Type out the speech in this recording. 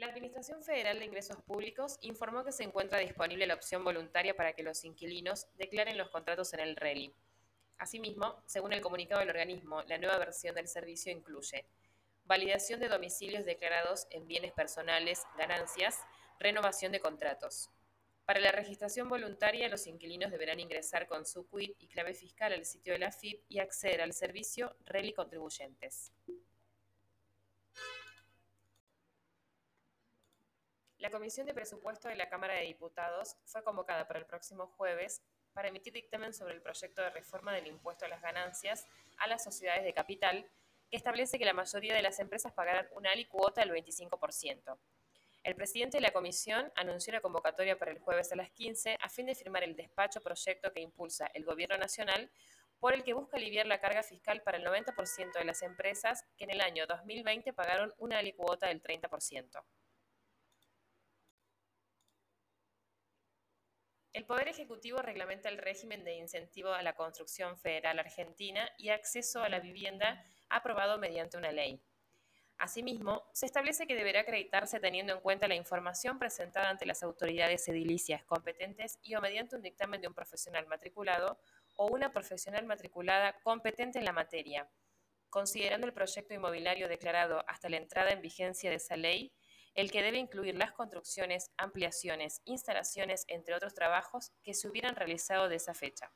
La Administración Federal de Ingresos Públicos informó que se encuentra disponible la opción voluntaria para que los inquilinos declaren los contratos en el RELI. Asimismo, según el comunicado del organismo, la nueva versión del servicio incluye validación de domicilios declarados en bienes personales, ganancias, renovación de contratos. Para la registración voluntaria, los inquilinos deberán ingresar con su quit y clave fiscal al sitio de la FIP y acceder al servicio RELI Contribuyentes. La Comisión de Presupuesto de la Cámara de Diputados fue convocada para el próximo jueves para emitir dictamen sobre el proyecto de reforma del impuesto a las ganancias a las sociedades de capital, que establece que la mayoría de las empresas pagarán una alicuota del 25%. El presidente de la comisión anunció la convocatoria para el jueves a las 15 a fin de firmar el despacho proyecto que impulsa el Gobierno Nacional por el que busca aliviar la carga fiscal para el 90% de las empresas que en el año 2020 pagaron una alicuota del 30%. El Poder Ejecutivo reglamenta el régimen de incentivo a la construcción federal argentina y acceso a la vivienda aprobado mediante una ley. Asimismo, se establece que deberá acreditarse teniendo en cuenta la información presentada ante las autoridades edilicias competentes y o mediante un dictamen de un profesional matriculado o una profesional matriculada competente en la materia, considerando el proyecto inmobiliario declarado hasta la entrada en vigencia de esa ley el que debe incluir las construcciones, ampliaciones, instalaciones, entre otros trabajos que se hubieran realizado de esa fecha.